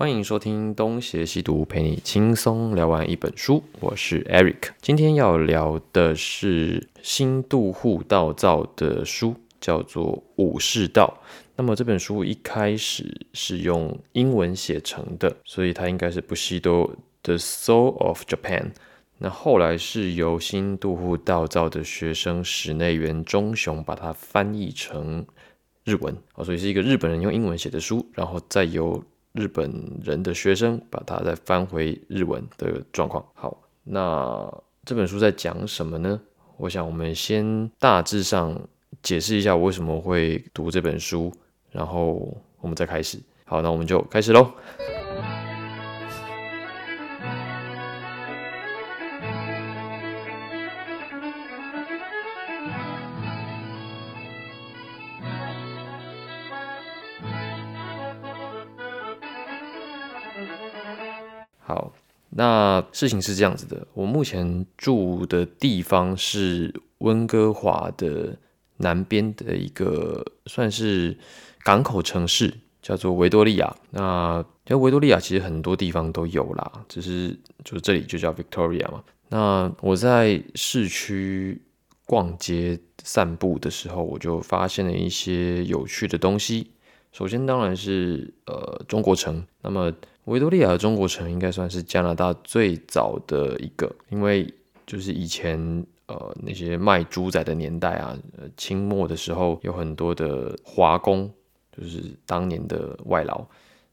欢迎收听东邪西毒，陪你轻松聊完一本书。我是 Eric，今天要聊的是新渡户道造的书，叫做《武士道》。那么这本书一开始是用英文写成的，所以它应该是不西多 The Soul of Japan。那后来是由新渡户道造的学生室内元忠雄把它翻译成日文哦，所以是一个日本人用英文写的书，然后再由日本人的学生把它再翻回日文的状况。好，那这本书在讲什么呢？我想我们先大致上解释一下我为什么会读这本书，然后我们再开始。好，那我们就开始喽。那事情是这样子的，我目前住的地方是温哥华的南边的一个算是港口城市，叫做维多利亚。那因为维多利亚其实很多地方都有啦，只是就是这里就叫 Victoria 嘛。那我在市区逛街散步的时候，我就发现了一些有趣的东西。首先当然是呃中国城，那么。维多利亚的中国城应该算是加拿大最早的一个，因为就是以前呃那些卖猪仔的年代啊，呃清末的时候有很多的华工，就是当年的外劳，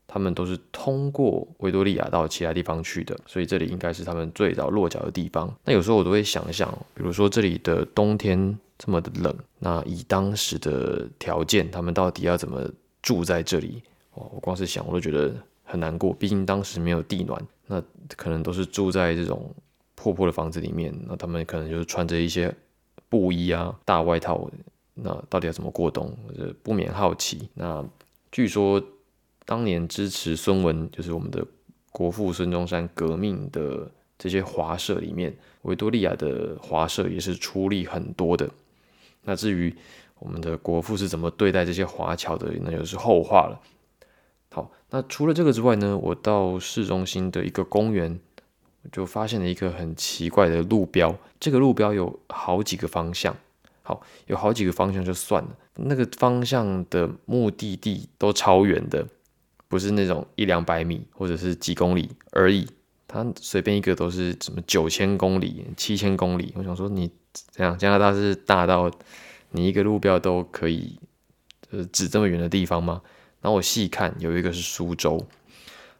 他们都是通过维多利亚到其他地方去的，所以这里应该是他们最早落脚的地方。那有时候我都会想一想，比如说这里的冬天这么的冷，那以当时的条件，他们到底要怎么住在这里？哦，我光是想我都觉得。很难过，毕竟当时没有地暖，那可能都是住在这种破破的房子里面，那他们可能就是穿着一些布衣啊、大外套，那到底要怎么过冬？不免好奇。那据说当年支持孙文，就是我们的国父孙中山革命的这些华社里面，维多利亚的华社也是出力很多的。那至于我们的国父是怎么对待这些华侨的，那就是后话了。好，那除了这个之外呢，我到市中心的一个公园，就发现了一个很奇怪的路标。这个路标有好几个方向，好，有好几个方向就算了，那个方向的目的地都超远的，不是那种一两百米或者是几公里而已，它随便一个都是什么九千公里、七千公里。我想说，你这样加拿大是大到你一个路标都可以呃指这么远的地方吗？然后我细看，有一个是苏州，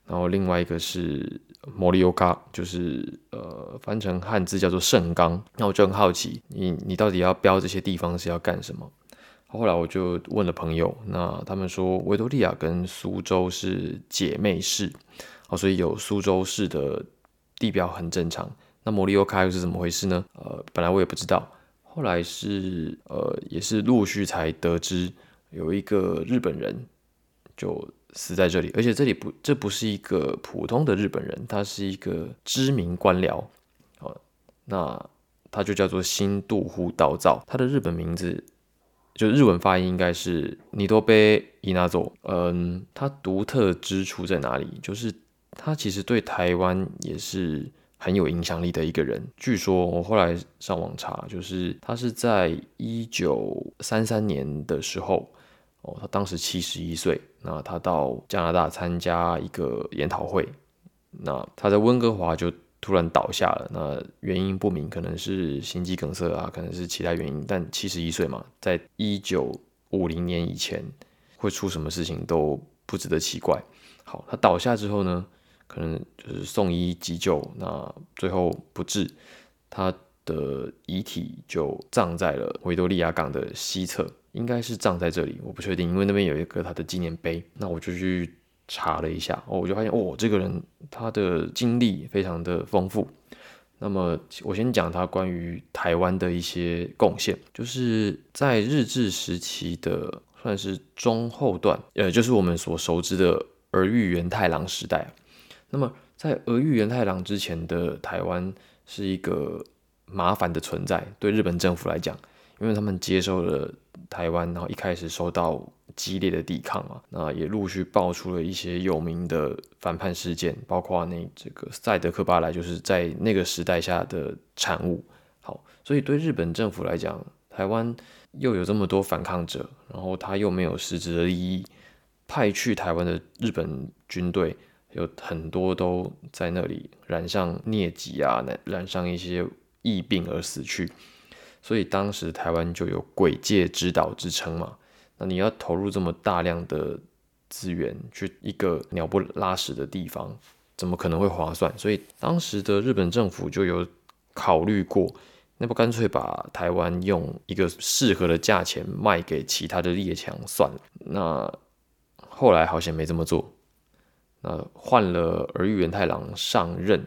然后另外一个是摩利欧卡，就是呃翻成汉字叫做盛冈。那我就很好奇，你你到底要标这些地方是要干什么？后来我就问了朋友，那他们说维多利亚跟苏州是姐妹市，哦，所以有苏州市的地标很正常。那摩利欧卡又是怎么回事呢？呃，本来我也不知道，后来是呃也是陆续才得知，有一个日本人。就死在这里，而且这里不，这不是一个普通的日本人，他是一个知名官僚，哦，那他就叫做新渡户道造，他的日本名字就日文发音应该是尼多贝伊纳佐，嗯，他独特之处在哪里？就是他其实对台湾也是很有影响力的一个人。据说我后来上网查，就是他是在一九三三年的时候。哦，他当时七十一岁，那他到加拿大参加一个研讨会，那他在温哥华就突然倒下了，那原因不明，可能是心肌梗塞啊，可能是其他原因，但七十一岁嘛，在一九五零年以前会出什么事情都不值得奇怪。好，他倒下之后呢，可能就是送医急救，那最后不治，他的遗体就葬在了维多利亚港的西侧。应该是葬在这里，我不确定，因为那边有一个他的纪念碑。那我就去查了一下，哦，我就发现，哦，这个人他的经历非常的丰富。那么我先讲他关于台湾的一些贡献，就是在日治时期的算是中后段，呃，就是我们所熟知的儿玉源太郎时代。那么在俄玉元太郎之前的台湾是一个麻烦的存在，对日本政府来讲，因为他们接受了。台湾，然后一开始受到激烈的抵抗嘛，那也陆续爆出了一些有名的反叛事件，包括那这个赛德克巴莱就是在那个时代下的产物。好，所以对日本政府来讲，台湾又有这么多反抗者，然后他又没有实质的利益，派去台湾的日本军队有很多都在那里染上疟疾啊，染上一些疫病而死去。所以当时台湾就有“鬼界之岛”之称嘛。那你要投入这么大量的资源去一个鸟不拉屎的地方，怎么可能会划算？所以当时的日本政府就有考虑过，那不干脆把台湾用一个适合的价钱卖给其他的列强算了。那后来好像没这么做。那换了儿玉源太郎上任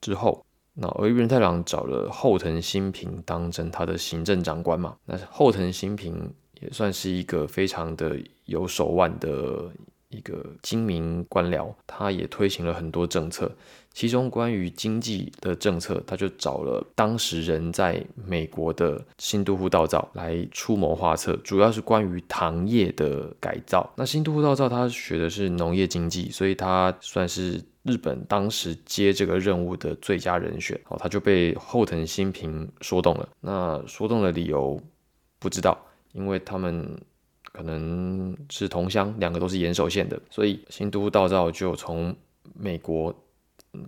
之后。那儿玉元太郎找了后藤新平当成他的行政长官嘛？那后藤新平也算是一个非常的有手腕的一个精明官僚，他也推行了很多政策，其中关于经济的政策，他就找了当时人在美国的新都户道造来出谋划策，主要是关于糖业的改造。那新都户道造他学的是农业经济，所以他算是。日本当时接这个任务的最佳人选，哦，他就被后藤新平说动了。那说动的理由不知道，因为他们可能是同乡，两个都是岩手县的，所以新都道造就从美国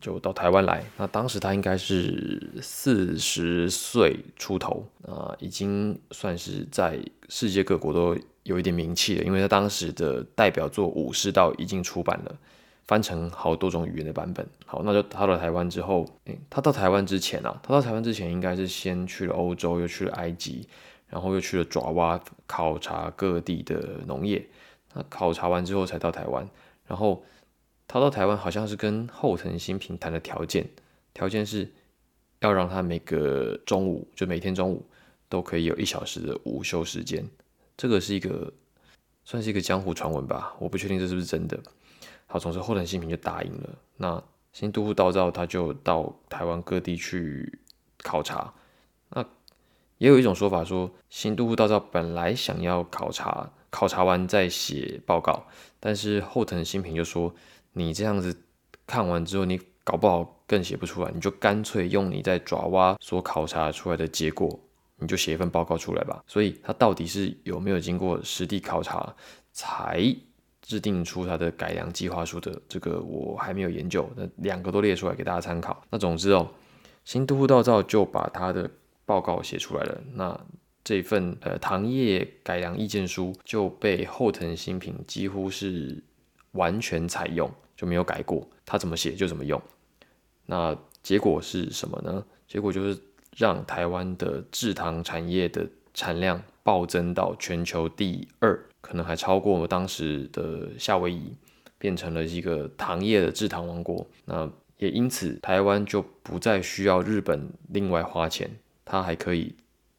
就到台湾来。那当时他应该是四十岁出头啊，已经算是在世界各国都有一点名气了，因为他当时的代表作《武士道》已经出版了。翻成好多种语言的版本。好，那就他到台湾之后，诶，他到台湾之前啊，他到台湾之前应该是先去了欧洲，又去了埃及，然后又去了爪哇考察各地的农业。那考察完之后才到台湾，然后他到台湾好像是跟后藤新平谈的条件，条件是要让他每个中午，就每天中午都可以有一小时的午休时间。这个是一个算是一个江湖传闻吧，我不确定这是不是真的。好，总之后藤新平就答应了。那新都护道造他就到台湾各地去考察。也有一种说法说，新都护道造本来想要考察，考察完再写报告，但是后藤新平就说，你这样子看完之后，你搞不好更写不出来，你就干脆用你在爪哇所考察出来的结果，你就写一份报告出来吧。所以他到底是有没有经过实地考察才？制定出它的改良计划书的这个我还没有研究，那两个都列出来给大家参考。那总之哦，新都护道造就把他的报告写出来了。那这份呃糖业改良意见书就被后藤新平几乎是完全采用，就没有改过，他怎么写就怎么用。那结果是什么呢？结果就是让台湾的制糖产业的产量暴增到全球第二。可能还超过我们当时的夏威夷，变成了一个糖业的制糖王国。那也因此，台湾就不再需要日本另外花钱，它还可以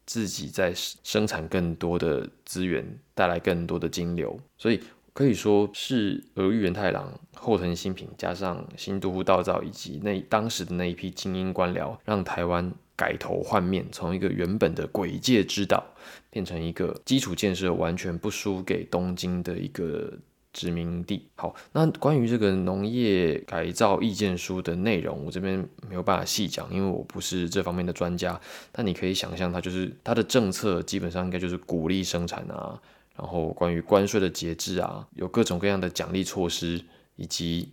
自己在生产更多的资源，带来更多的金流。所以可以说是俄玉元太郎、后藤新平加上新都护道造以及那当时的那一批精英官僚，让台湾。改头换面，从一个原本的鬼界之岛，变成一个基础建设完全不输给东京的一个殖民地。好，那关于这个农业改造意见书的内容，我这边没有办法细讲，因为我不是这方面的专家。但你可以想象，它就是它的政策基本上应该就是鼓励生产啊，然后关于关税的节制啊，有各种各样的奖励措施，以及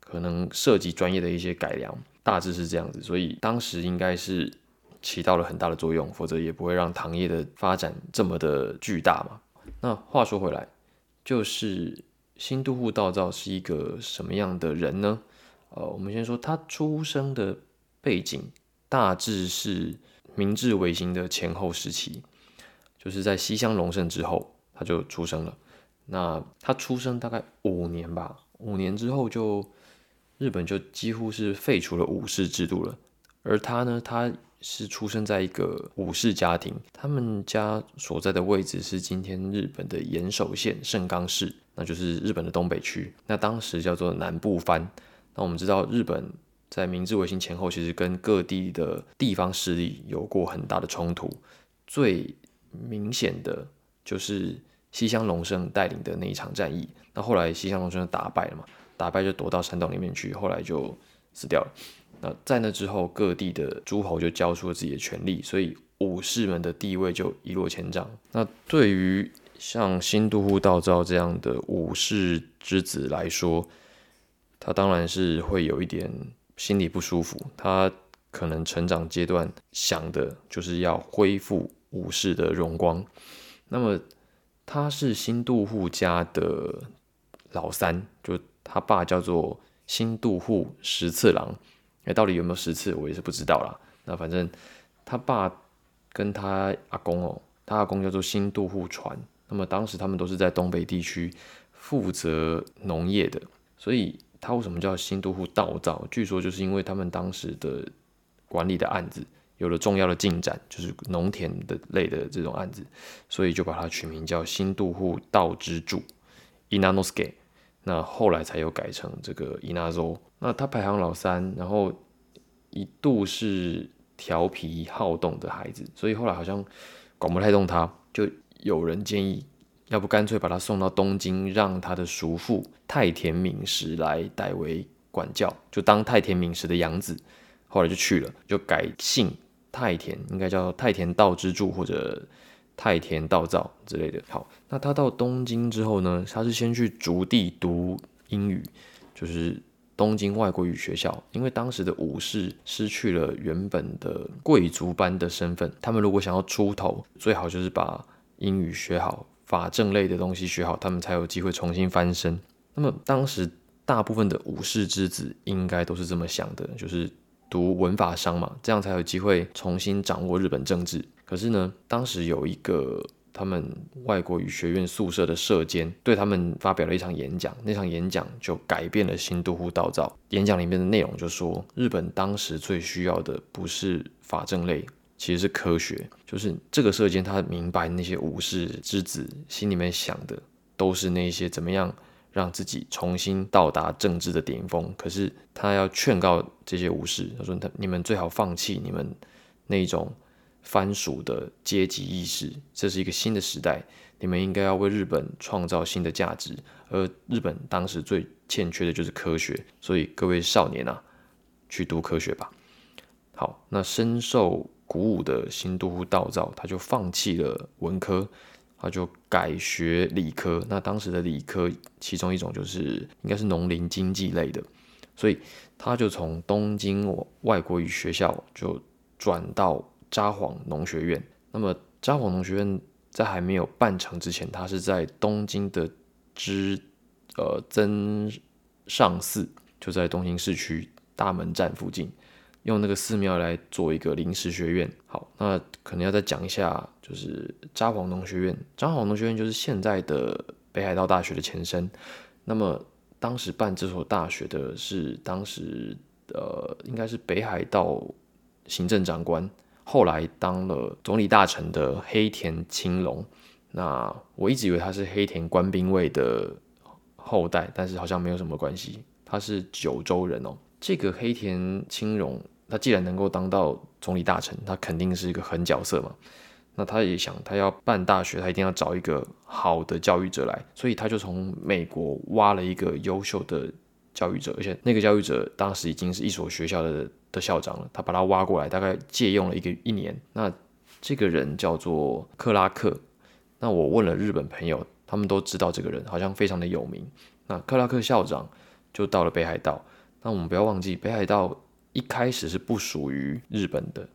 可能涉及专业的一些改良，大致是这样子。所以当时应该是。起到了很大的作用，否则也不会让糖业的发展这么的巨大嘛。那话说回来，就是新都户道造是一个什么样的人呢？呃，我们先说他出生的背景，大致是明治维新的前后时期，就是在西乡隆盛之后他就出生了。那他出生大概五年吧，五年之后就日本就几乎是废除了武士制度了，而他呢，他。是出生在一个武士家庭，他们家所在的位置是今天日本的岩手县盛冈市，那就是日本的东北区。那当时叫做南部藩。那我们知道，日本在明治维新前后，其实跟各地的地方势力有过很大的冲突。最明显的就是西乡隆盛带领的那一场战役。那后来西乡隆盛打败了嘛，打败就躲到山洞里面去，后来就死掉了。那在那之后，各地的诸侯就交出了自己的权利，所以武士们的地位就一落千丈。那对于像新都护道造这样的武士之子来说，他当然是会有一点心里不舒服。他可能成长阶段想的就是要恢复武士的荣光。那么他是新渡户家的老三，就他爸叫做新渡户十次郎。哎，到底有没有十次，我也是不知道啦。那反正他爸跟他阿公哦，他阿公叫做新渡户传。那么当时他们都是在东北地区负责农业的，所以他为什么叫新都户道造？据说就是因为他们当时的管理的案子有了重要的进展，就是农田的类的这种案子，所以就把它取名叫新都户道之助 （Inanosuke）。那后来才有改成这个 Inazo。那他排行老三，然后一度是调皮好动的孩子，所以后来好像管不太动他，就。有人建议，要不干脆把他送到东京，让他的叔父太田敏实来代为管教，就当太田敏实的养子。后来就去了，就改姓太田，应该叫太田道之助或者太田道造之类的。好，那他到东京之后呢，他是先去逐地读英语，就是东京外国语学校。因为当时的武士失去了原本的贵族般的身份，他们如果想要出头，最好就是把英语学好，法政类的东西学好，他们才有机会重新翻身。那么当时大部分的武士之子应该都是这么想的，就是读文法商嘛，这样才有机会重新掌握日本政治。可是呢，当时有一个他们外国语学院宿舍的社监对他们发表了一场演讲，那场演讲就改变了新都护道造。演讲里面的内容就说，日本当时最需要的不是法政类。其实是科学，就是这个射箭，他明白那些武士之子心里面想的都是那些怎么样让自己重新到达政治的顶峰。可是他要劝告这些武士，他说：“他你们最好放弃你们那种藩属的阶级意识，这是一个新的时代，你们应该要为日本创造新的价值。而日本当时最欠缺的就是科学，所以各位少年啊，去读科学吧。”好，那深受。鼓舞的新都护道造，他就放弃了文科，他就改学理科。那当时的理科，其中一种就是应该是农林经济类的，所以他就从东京外国语学校就转到札幌农学院。那么札幌农学院在还没有办成之前，他是在东京的知呃增上寺，就在东京市区大门站附近。用那个寺庙来做一个临时学院。好，那可能要再讲一下，就是札幌农学院。札幌农学院就是现在的北海道大学的前身。那么当时办这所大学的是当时呃，应该是北海道行政长官，后来当了总理大臣的黑田清隆。那我一直以为他是黑田官兵卫的后代，但是好像没有什么关系。他是九州人哦。这个黑田清隆。他既然能够当到总理大臣，他肯定是一个狠角色嘛。那他也想，他要办大学，他一定要找一个好的教育者来，所以他就从美国挖了一个优秀的教育者，而且那个教育者当时已经是一所学校的的校长了。他把他挖过来，大概借用了一个一年。那这个人叫做克拉克。那我问了日本朋友，他们都知道这个人，好像非常的有名。那克拉克校长就到了北海道。那我们不要忘记，北海道。一开始是不属于日本的，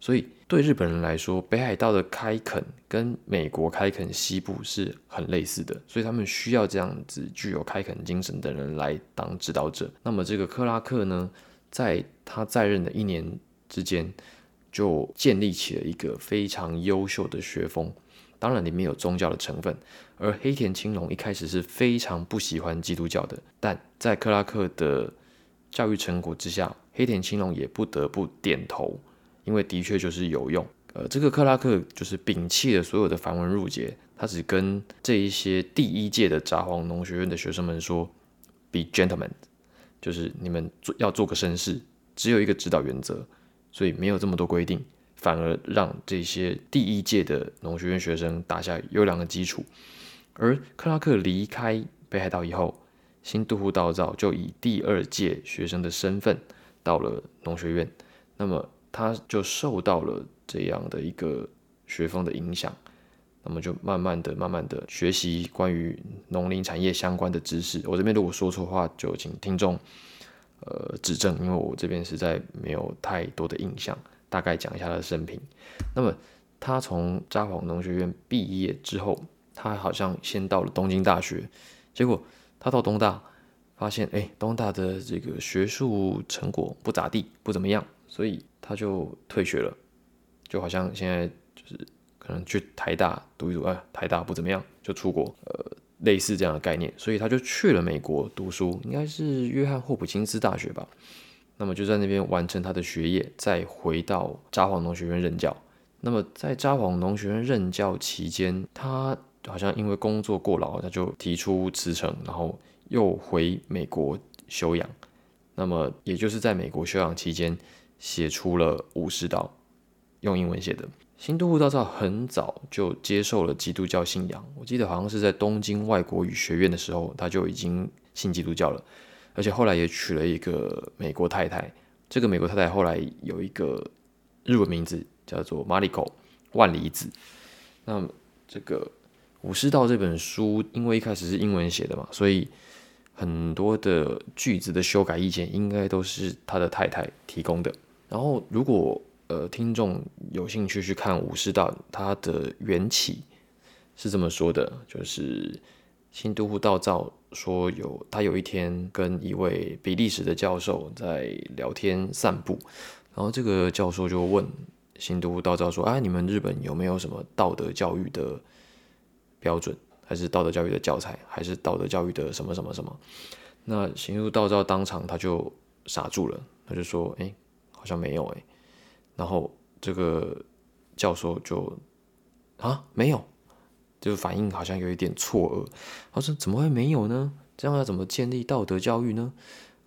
所以对日本人来说，北海道的开垦跟美国开垦西部是很类似的，所以他们需要这样子具有开垦精神的人来当指导者。那么这个克拉克呢，在他在任的一年之间，就建立起了一个非常优秀的学风，当然里面有宗教的成分。而黑田青龙一开始是非常不喜欢基督教的，但在克拉克的教育成果之下。黑田青龙也不得不点头，因为的确就是有用。呃，这个克拉克就是摒弃了所有的繁文缛节，他只跟这一些第一届的札幌农学院的学生们说：“Be gentlemen，就是你们做要做个绅士，只有一个指导原则，所以没有这么多规定。反而让这些第一届的农学院学生打下优良的基础。而克拉克离开北海道以后，新渡户道造就以第二届学生的身份到了农学院，那么他就受到了这样的一个学风的影响，那么就慢慢的、慢慢的学习关于农林产业相关的知识。我这边如果说错话，就请听众呃指正，因为我这边实在没有太多的印象。大概讲一下他的生平。那么他从札幌农学院毕业之后，他好像先到了东京大学，结果他到东大发现，哎，东大的这个学术成果不咋地，不怎么样，所以他就退学了。就好像现在就是可能去台大读一读，哎，台大不怎么样，就出国，呃，类似这样的概念，所以他就去了美国读书，应该是约翰霍普金斯大学吧。那么就在那边完成他的学业，再回到札幌农学院任教。那么在札幌农学院任教期间，他好像因为工作过劳，他就提出辞呈，然后又回美国休养。那么也就是在美国休养期间，写出了《武士道》，用英文写的。新都护道造很早就接受了基督教信仰，我记得好像是在东京外国语学院的时候，他就已经信基督教了。而且后来也娶了一个美国太太，这个美国太太后来有一个日文名字叫做 Mariko 万里子。那这个《武士道》这本书，因为一开始是英文写的嘛，所以很多的句子的修改意见应该都是他的太太提供的。然后，如果呃听众有兴趣去看《武士道》，它的缘起是这么说的，就是新都护道造。说有他有一天跟一位比利时的教授在聊天散步，然后这个教授就问新都护道造说：“啊，你们日本有没有什么道德教育的标准，还是道德教育的教材，还是道德教育的什么什么什么？”那新都道造当场他就傻住了，他就说：“哎，好像没有哎。”然后这个教授就啊没有。就反应好像有一点错愕，他说：“怎么会没有呢？这样要怎么建立道德教育呢？”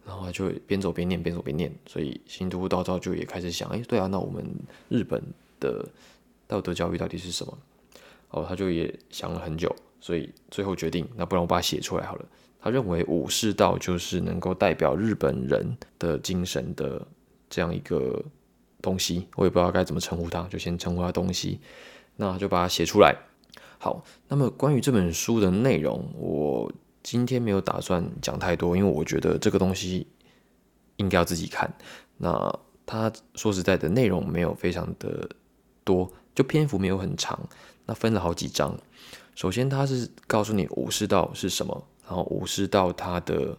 然后就边走边念，边走边念。所以新都道造就也开始想：“哎，对啊，那我们日本的道德教育到底是什么？”哦，他就也想了很久，所以最后决定，那不然我把它写出来好了。他认为武士道就是能够代表日本人的精神的这样一个东西，我也不知道该怎么称呼它，就先称呼它东西。那就把它写出来。好，那么关于这本书的内容，我今天没有打算讲太多，因为我觉得这个东西应该要自己看。那他说实在的，内容没有非常的多，就篇幅没有很长。那分了好几章。首先，他是告诉你武士道是什么，然后武士道它的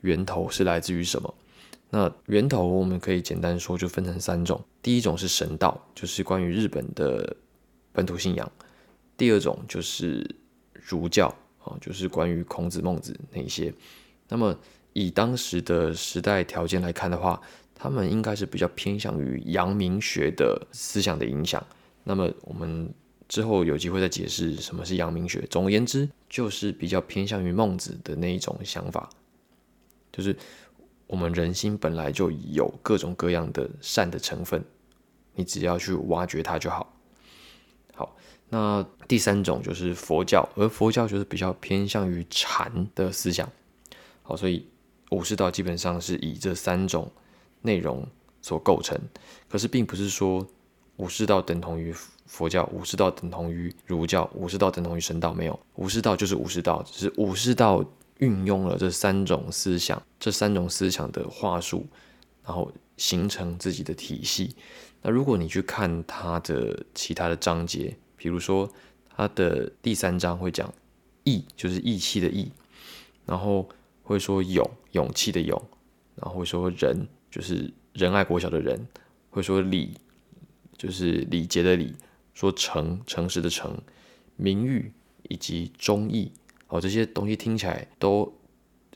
源头是来自于什么。那源头我们可以简单说，就分成三种。第一种是神道，就是关于日本的本土信仰。第二种就是儒教啊，就是关于孔子、孟子那些。那么以当时的时代条件来看的话，他们应该是比较偏向于阳明学的思想的影响。那么我们之后有机会再解释什么是阳明学。总而言之，就是比较偏向于孟子的那一种想法，就是我们人心本来就有各种各样的善的成分，你只要去挖掘它就好。好那第三种就是佛教，而佛教就是比较偏向于禅的思想。好，所以武士道基本上是以这三种内容所构成。可是并不是说武士道等同于佛教，武士道等同于儒教，武士道等同于神道，没有。武士道就是武士道，只是武士道运用了这三种思想，这三种思想的话术，然后形成自己的体系。那如果你去看他的其他的章节，比如说，他的第三章会讲义，就是义气的义，然后会说勇，勇气的勇，然后会说仁，就是仁爱国小的仁，会说礼，就是礼节的礼，说诚，诚实的诚，名誉以及忠义，哦，这些东西听起来都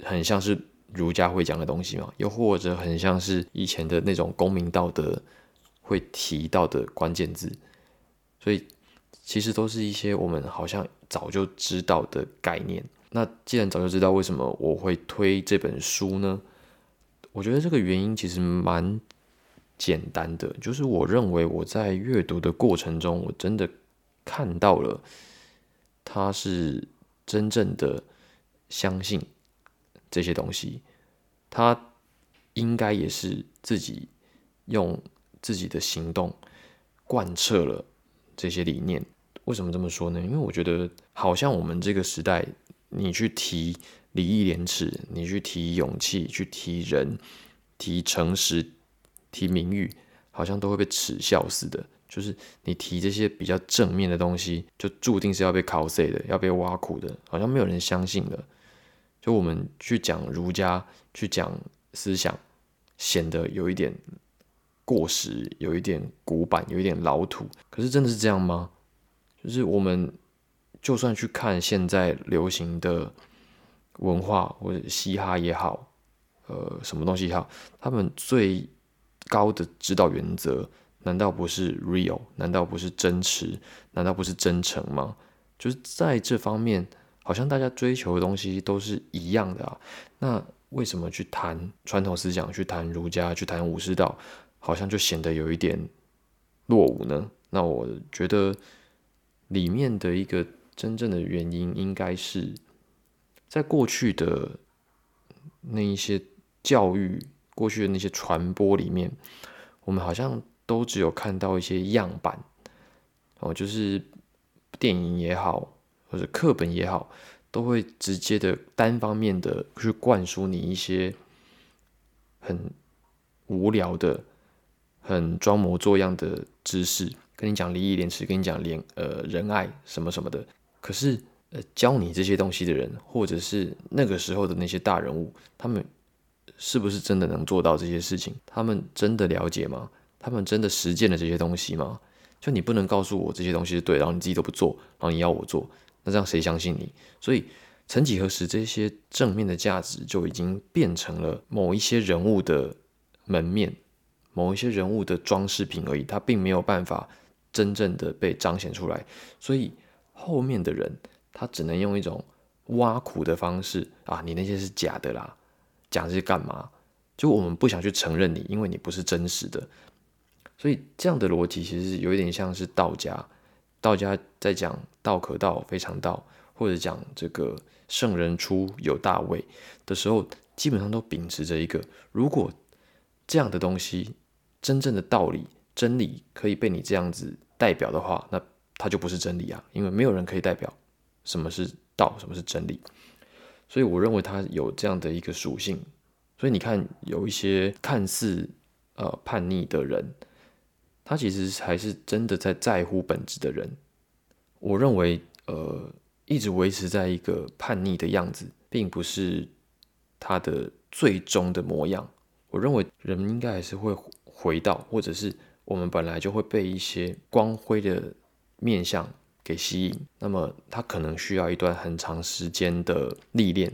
很像是儒家会讲的东西嘛，又或者很像是以前的那种公民道德会提到的关键字，所以。其实都是一些我们好像早就知道的概念。那既然早就知道，为什么我会推这本书呢？我觉得这个原因其实蛮简单的，就是我认为我在阅读的过程中，我真的看到了他是真正的相信这些东西，他应该也是自己用自己的行动贯彻了这些理念。为什么这么说呢？因为我觉得，好像我们这个时代，你去提礼义廉耻，你去提勇气，去提人，提诚实，提名誉，好像都会被耻笑似的。就是你提这些比较正面的东西，就注定是要被考 C 的，要被挖苦的，好像没有人相信的。就我们去讲儒家，去讲思想，显得有一点过时，有一点古板，有一点老土。可是真的是这样吗？就是我们就算去看现在流行的文化，或者嘻哈也好，呃，什么东西也好，他们最高的指导原则，难道不是 real？难道不是真实？难道不是真诚吗？就是在这方面，好像大家追求的东西都是一样的啊。那为什么去谈传统思想，去谈儒家，去谈武士道，好像就显得有一点落伍呢？那我觉得。里面的一个真正的原因，应该是在过去的那一些教育、过去的那些传播里面，我们好像都只有看到一些样板哦，就是电影也好，或者课本也好，都会直接的单方面的去灌输你一些很无聊的、很装模作样的知识。跟你讲礼义廉耻，跟你讲廉呃仁爱什么什么的，可是呃教你这些东西的人，或者是那个时候的那些大人物，他们是不是真的能做到这些事情？他们真的了解吗？他们真的实践了这些东西吗？就你不能告诉我这些东西是对，然后你自己都不做，然后你要我做，那这样谁相信你？所以曾几何时，这些正面的价值就已经变成了某一些人物的门面，某一些人物的装饰品而已，它并没有办法。真正的被彰显出来，所以后面的人他只能用一种挖苦的方式啊，你那些是假的啦，讲这些干嘛？就我们不想去承认你，因为你不是真实的。所以这样的逻辑其实有一点像是道家，道家在讲道可道非常道，或者讲这个圣人出有大位的时候，基本上都秉持着一个，如果这样的东西真正的道理。真理可以被你这样子代表的话，那它就不是真理啊，因为没有人可以代表什么是道，什么是真理。所以我认为它有这样的一个属性。所以你看，有一些看似呃叛逆的人，他其实还是真的在在乎本质的人。我认为，呃，一直维持在一个叛逆的样子，并不是他的最终的模样。我认为人应该还是会回到，或者是。我们本来就会被一些光辉的面相给吸引，那么他可能需要一段很长时间的历练。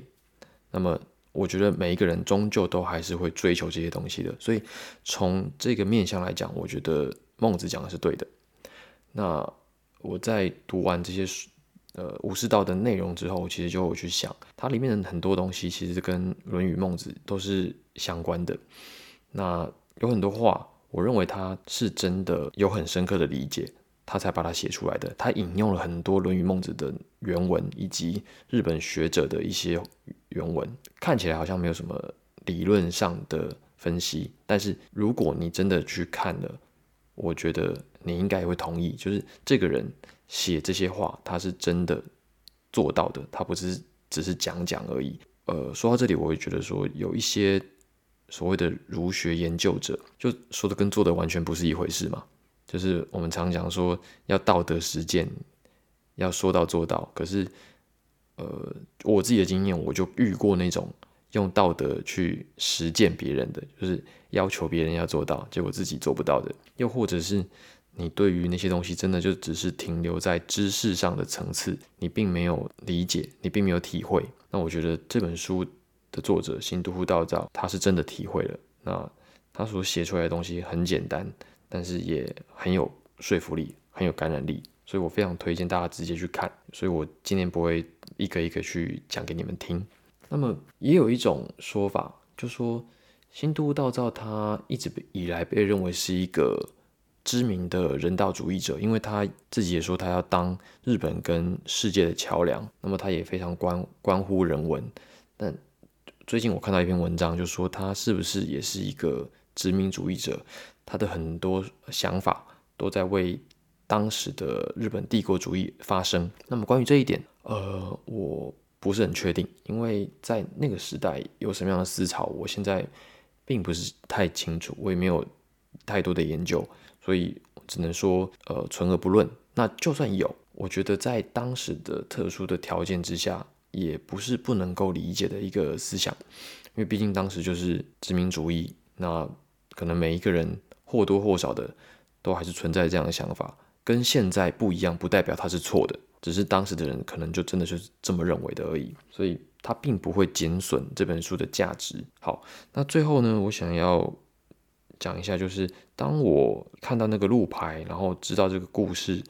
那么我觉得每一个人终究都还是会追求这些东西的。所以从这个面相来讲，我觉得孟子讲的是对的。那我在读完这些呃武士道的内容之后，其实就会去想，它里面的很多东西其实跟《论语》《孟子》都是相关的。那有很多话。我认为他是真的有很深刻的理解，他才把它写出来的。他引用了很多《论语》《孟子》的原文，以及日本学者的一些原文，看起来好像没有什么理论上的分析。但是如果你真的去看了，我觉得你应该也会同意，就是这个人写这些话，他是真的做到的，他不是只是讲讲而已。呃，说到这里，我会觉得说有一些。所谓的儒学研究者，就说的跟做的完全不是一回事嘛。就是我们常讲说要道德实践，要说到做到。可是，呃，我自己的经验，我就遇过那种用道德去实践别人的，就是要求别人要做到，结果自己做不到的。又或者是你对于那些东西，真的就只是停留在知识上的层次，你并没有理解，你并没有体会。那我觉得这本书。的作者新都护道造，他是真的体会了。那他所写出来的东西很简单，但是也很有说服力，很有感染力，所以我非常推荐大家直接去看。所以我今天不会一个一个去讲给你们听。那么也有一种说法，就说新都道造他一直以来被认为是一个知名的人道主义者，因为他自己也说他要当日本跟世界的桥梁，那么他也非常关关乎人文。但最近我看到一篇文章，就说他是不是也是一个殖民主义者？他的很多想法都在为当时的日本帝国主义发声。那么关于这一点，呃，我不是很确定，因为在那个时代有什么样的思潮，我现在并不是太清楚，我也没有太多的研究，所以只能说，呃，存而不论。那就算有，我觉得在当时的特殊的条件之下，也不是不能够理解的一个思想，因为毕竟当时就是殖民主义，那可能每一个人。或多或少的都还是存在这样的想法，跟现在不一样，不代表它是错的，只是当时的人可能就真的就是这么认为的而已，所以它并不会减损这本书的价值。好，那最后呢，我想要讲一下，就是当我看到那个路牌，然后知道这个故事，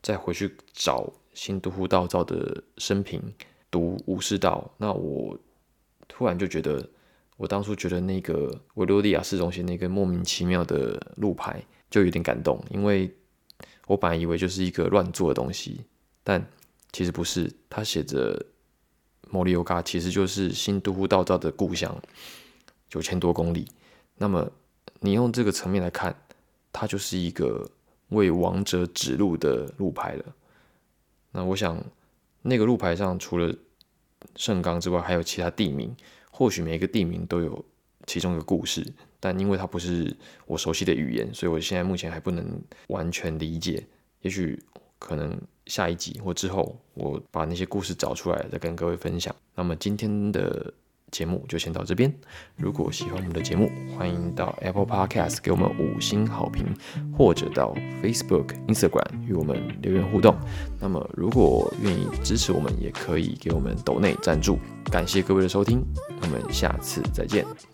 再回去找新都护道造的生平，读武士道，那我突然就觉得。我当初觉得那个维多利亚市中心那个莫名其妙的路牌就有点感动，因为我本来以为就是一个乱做的东西，但其实不是。它写着“摩利欧嘎”，其实就是新都护道造的故乡，九千多公里。那么你用这个层面来看，它就是一个为王者指路的路牌了。那我想，那个路牌上除了盛冈之外，还有其他地名。或许每一个地名都有其中一个故事，但因为它不是我熟悉的语言，所以我现在目前还不能完全理解。也许可能下一集或之后，我把那些故事找出来再跟各位分享。那么今天的。节目就先到这边。如果喜欢我们的节目，欢迎到 Apple Podcast 给我们五星好评，或者到 Facebook、Instagram 与我们留言互动。那么，如果愿意支持我们，也可以给我们抖内赞助。感谢各位的收听，我们下次再见。